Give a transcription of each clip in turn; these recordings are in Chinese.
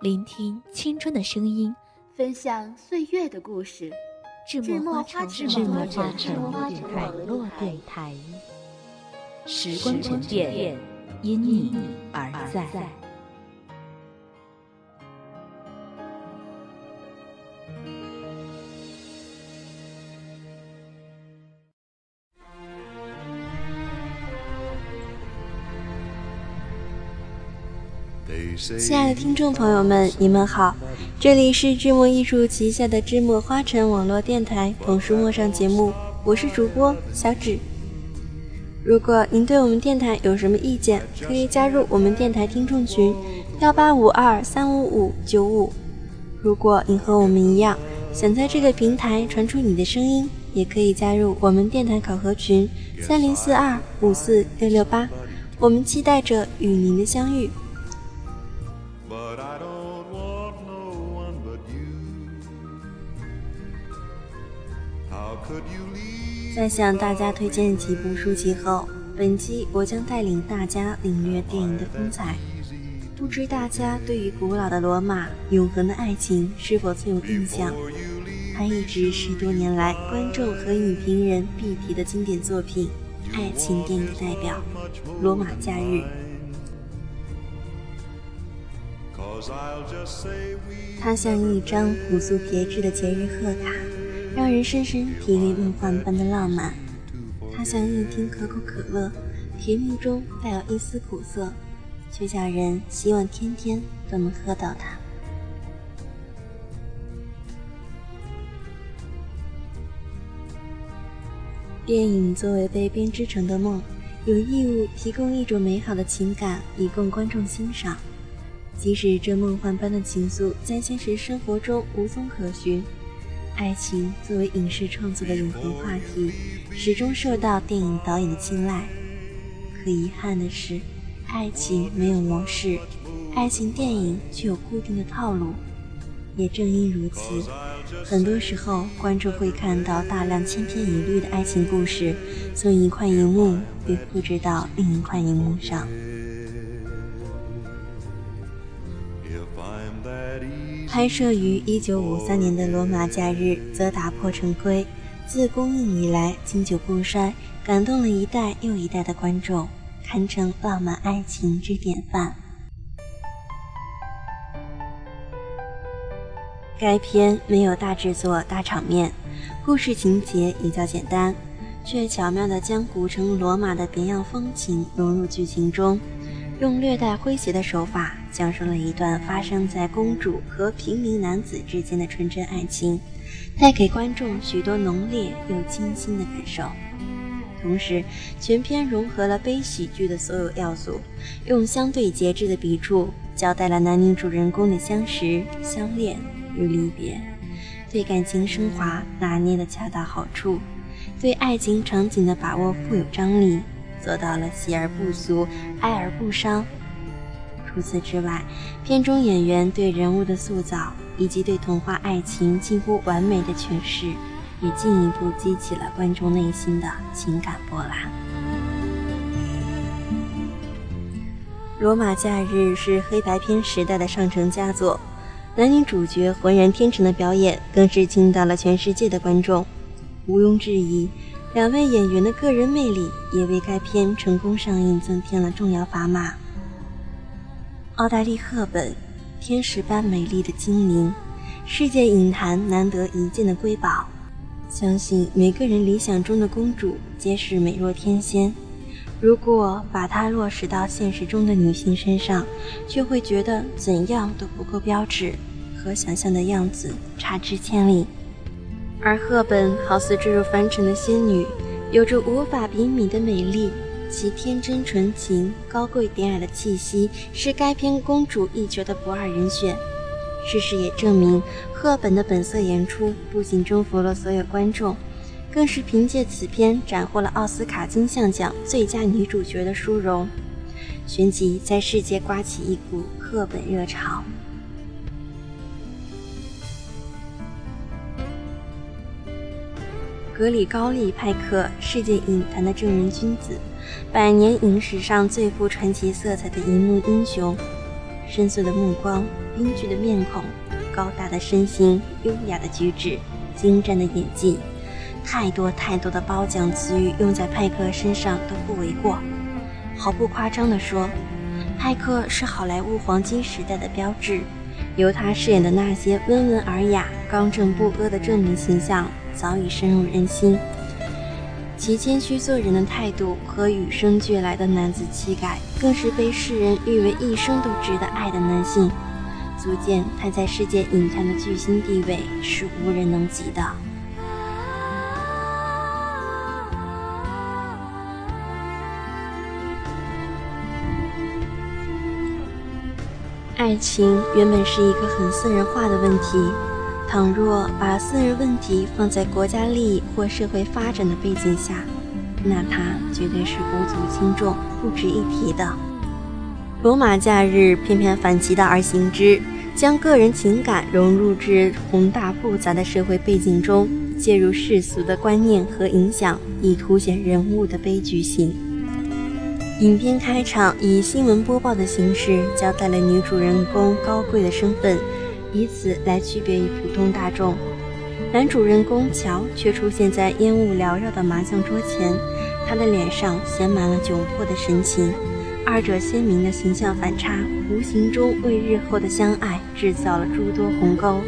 聆听青春的声音，分享岁月的故事。智墨花城网络电台，时光沉淀，因你而在。亲爱的听众朋友们，你们好，这里是智墨艺术旗下的智墨花城网络电台捧书陌上节目，我是主播小芷。如果您对我们电台有什么意见，可以加入我们电台听众群幺八五二三五五九五。如果您和我们一样，想在这个平台传出你的声音，也可以加入我们电台考核群三零四二五四六六八。我们期待着与您的相遇。在向大家推荐几部书籍后，本期我将带领大家领略电影的风采。不知大家对于古老的罗马、永恒的爱情是否曾有印象？它一直是多年来观众和影评人必提的经典作品，爱情电影代表《罗马假日》。它像一张朴素别致的节日贺卡。让人深深体味梦幻般的浪漫，它像一听可口可乐，甜蜜中带有一丝苦涩，却叫人希望天天都能喝到它。电影作为被编织成的梦，有义务提供一种美好的情感以供观众欣赏，即使这梦幻般的情愫在现实生活中无踪可寻。爱情作为影视创作的永恒话题，始终受到电影导演的青睐。可遗憾的是，爱情没有模式，爱情电影却有固定的套路。也正因如此，很多时候观众会看到大量千篇一律的爱情故事，从一块荧幕被复制到另一块荧幕上。拍摄于一九五三年的《罗马假日》则打破陈规，自公映以来经久不衰，感动了一代又一代的观众，堪称浪漫爱情之典范。该片没有大制作、大场面，故事情节也较简单，却巧妙地将古城罗马的别样风情融入剧情中。用略带诙谐的手法讲述了一段发生在公主和平民男子之间的纯真爱情，带给观众许多浓烈又清新的感受。同时，全片融合了悲喜剧的所有要素，用相对节制的笔触交代了男女主人公的相识、相恋与离别，对感情升华拿捏的恰到好处，对爱情场景的把握富有张力。做到了喜而不俗，哀而不伤。除此之外，片中演员对人物的塑造以及对童话爱情近乎完美的诠释，也进一步激起了观众内心的情感波澜。《罗马假日》是黑白片时代的上乘佳作，男女主角浑然天成的表演更是惊到了全世界的观众，毋庸置疑。两位演员的个人魅力也为该片成功上映增添了重要砝码。奥黛丽·赫本，天使般美丽的精灵，世界影坛难得一见的瑰宝。相信每个人理想中的公主皆是美若天仙，如果把它落实到现实中的女性身上，却会觉得怎样都不够标致，和想象的样子差之千里。而赫本好似坠入凡尘的仙女，有着无法比拟的美丽，其天真纯情、高贵典雅的气息，是该片公主一角的不二人选。事实也证明，赫本的本色演出不仅征服了所有观众，更是凭借此片斩获了奥斯卡金像奖最佳女主角的殊荣，旋即在世界刮起一股赫本热潮。格里高利·派克，世界影坛的正人君子，百年影史上最富传奇色彩的银幕英雄。深邃的目光，英俊的面孔，高大的身形，优雅的举止，精湛的演技，太多太多的褒奖词语用在派克身上都不为过。毫不夸张地说，派克是好莱坞黄金时代的标志。由他饰演的那些温文尔雅、刚正不阿的正面形象。早已深入人心，其谦虚做人的态度和与生俱来的男子气概，更是被世人誉为一生都值得爱的男性，足见他在世界影坛的巨星地位是无人能及的。爱情原本是一个很私人化的问题。倘若把私人问题放在国家利益或社会发展的背景下，那它绝对是无足轻重、不值一提的。罗马假日偏偏反其道而行之，将个人情感融入至宏大复杂的社会背景中，介入世俗的观念和影响，以凸显人物的悲剧性。影片开场以新闻播报的形式交代了女主人公高贵的身份。以此来区别于普通大众，男主人公乔却出现在烟雾缭绕的麻将桌前，他的脸上写满了窘迫的神情。二者鲜明的形象反差，无形中为日后的相爱制造了诸多鸿沟，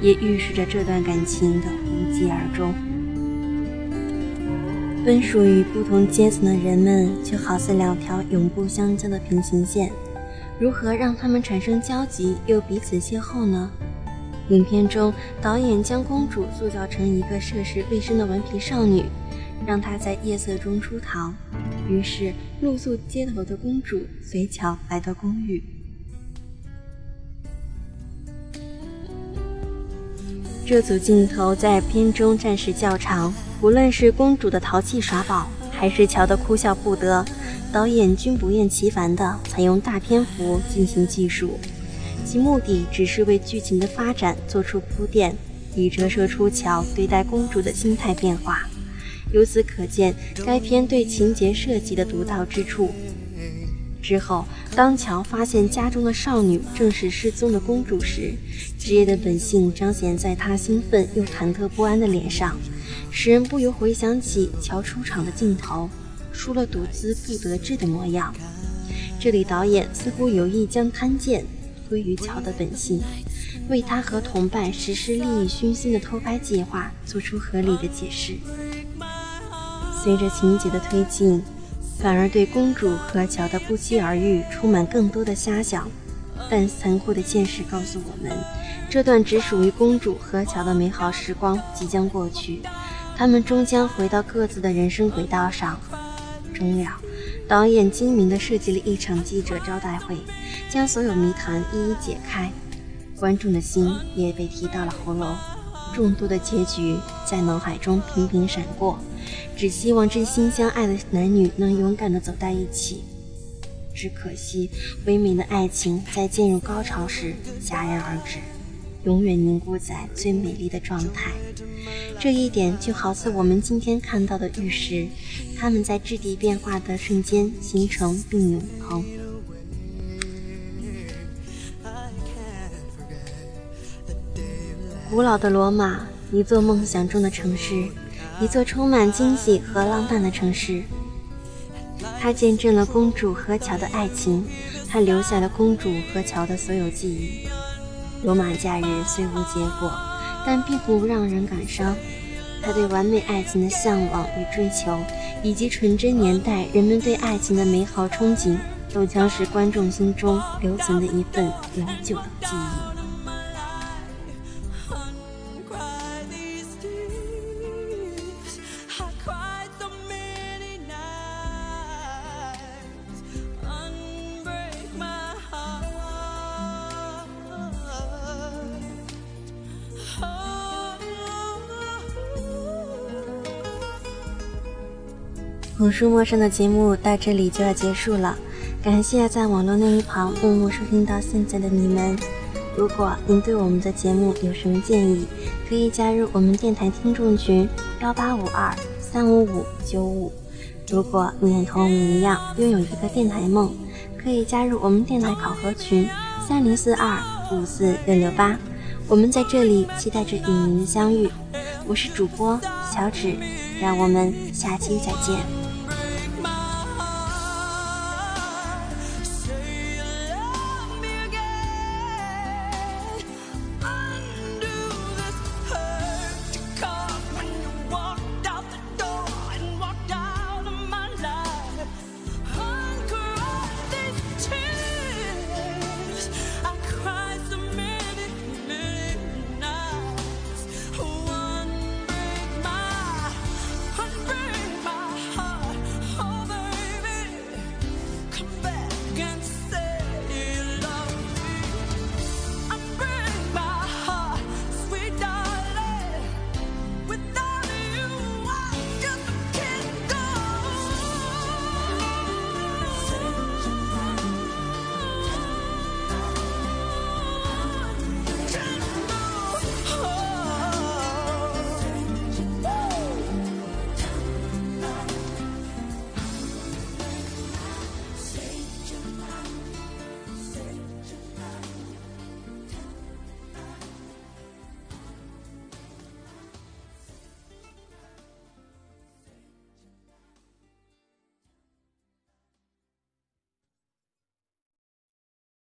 也预示着这段感情的无疾而终。分属于不同阶层的人们，就好似两条永不相交的平行线。如何让他们产生交集又彼此邂逅呢？影片中，导演将公主塑造成一个涉世未深的顽皮少女，让她在夜色中出逃。于是，露宿街头的公主随乔来到公寓。这组镜头在片中暂时较长，无论是公主的淘气耍宝，还是乔的哭笑不得。导演均不厌其烦地采用大篇幅进行技术，其目的只是为剧情的发展做出铺垫，以折射出乔对待公主的心态变化。由此可见，该片对情节设计的独到之处。之后，当乔发现家中的少女正是失踪的公主时，职业的本性彰显在他兴奋又忐忑不安的脸上，使人不由回想起乔出场的镜头。输了赌资不得志的模样。这里导演似乎有意将贪贱归于乔的本性，为他和同伴实施利益熏心的偷拍计划做出合理的解释。随着情节的推进，反而对公主和乔的不期而遇充满更多的遐想。但残酷的现实告诉我们，这段只属于公主和乔的美好时光即将过去，他们终将回到各自的人生轨道上。终了，导演精明地设计了一场记者招待会，将所有谜团一一解开，观众的心也被提到了喉咙。众多的结局在脑海中频频闪过，只希望真心相爱的男女能勇敢地走在一起。只可惜，唯美的爱情在进入高潮时戛然而止。永远凝固在最美丽的状态，这一点就好似我们今天看到的玉石，它们在质地变化的瞬间形成并永恒。古老的罗马，一座梦想中的城市，一座充满惊喜和浪漫的城市。它见证了公主和乔的爱情，它留下了公主和乔的所有记忆。罗马假日虽无结果，但并不让人感伤。他对完美爱情的向往与追求，以及纯真年代人们对爱情的美好憧憬，都将是观众心中留存的一份永久的记忆。古书陌生的节目到这里就要结束了，感谢在网络那一旁默默收听到现在的你们。如果您对我们的节目有什么建议，可以加入我们电台听众群幺八五二三五五九五。如果你也同我们一样拥有一个电台梦，可以加入我们电台考核群三零四二五四六六八。我们在这里期待着与您的相遇。我是主播小芷，让我们下期再见。